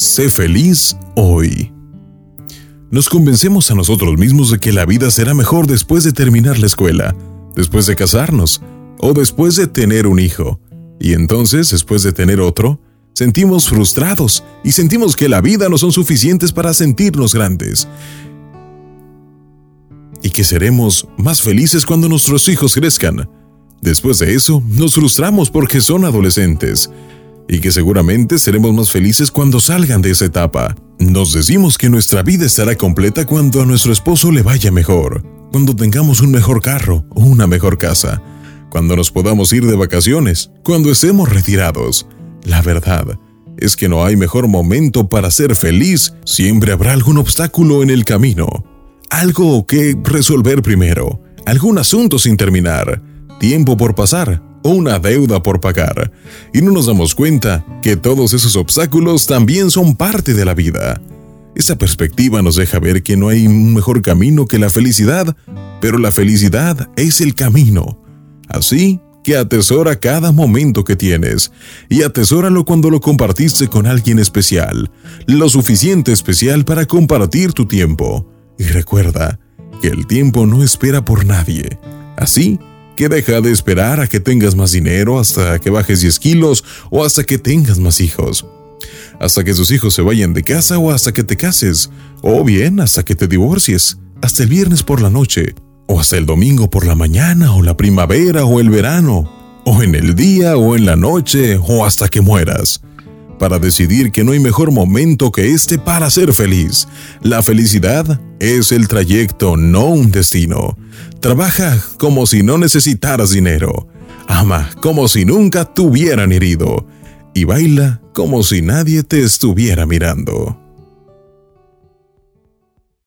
Sé feliz hoy. Nos convencemos a nosotros mismos de que la vida será mejor después de terminar la escuela, después de casarnos o después de tener un hijo. Y entonces, después de tener otro, sentimos frustrados y sentimos que la vida no son suficientes para sentirnos grandes. Y que seremos más felices cuando nuestros hijos crezcan. Después de eso, nos frustramos porque son adolescentes. Y que seguramente seremos más felices cuando salgan de esa etapa. Nos decimos que nuestra vida estará completa cuando a nuestro esposo le vaya mejor, cuando tengamos un mejor carro o una mejor casa, cuando nos podamos ir de vacaciones, cuando estemos retirados. La verdad es que no hay mejor momento para ser feliz, siempre habrá algún obstáculo en el camino, algo que resolver primero, algún asunto sin terminar, tiempo por pasar una deuda por pagar, y no nos damos cuenta que todos esos obstáculos también son parte de la vida. Esa perspectiva nos deja ver que no hay un mejor camino que la felicidad, pero la felicidad es el camino. Así que atesora cada momento que tienes y atesóralo cuando lo compartiste con alguien especial, lo suficiente especial para compartir tu tiempo. Y recuerda que el tiempo no espera por nadie. Así que deja de esperar a que tengas más dinero hasta que bajes 10 kilos o hasta que tengas más hijos. Hasta que tus hijos se vayan de casa o hasta que te cases, o bien hasta que te divorcies, hasta el viernes por la noche, o hasta el domingo por la mañana, o la primavera, o el verano, o en el día, o en la noche, o hasta que mueras, para decidir que no hay mejor momento que este para ser feliz. La felicidad es el trayecto, no un destino. Trabaja como si no necesitaras dinero. Ama como si nunca te hubieran herido. Y baila como si nadie te estuviera mirando.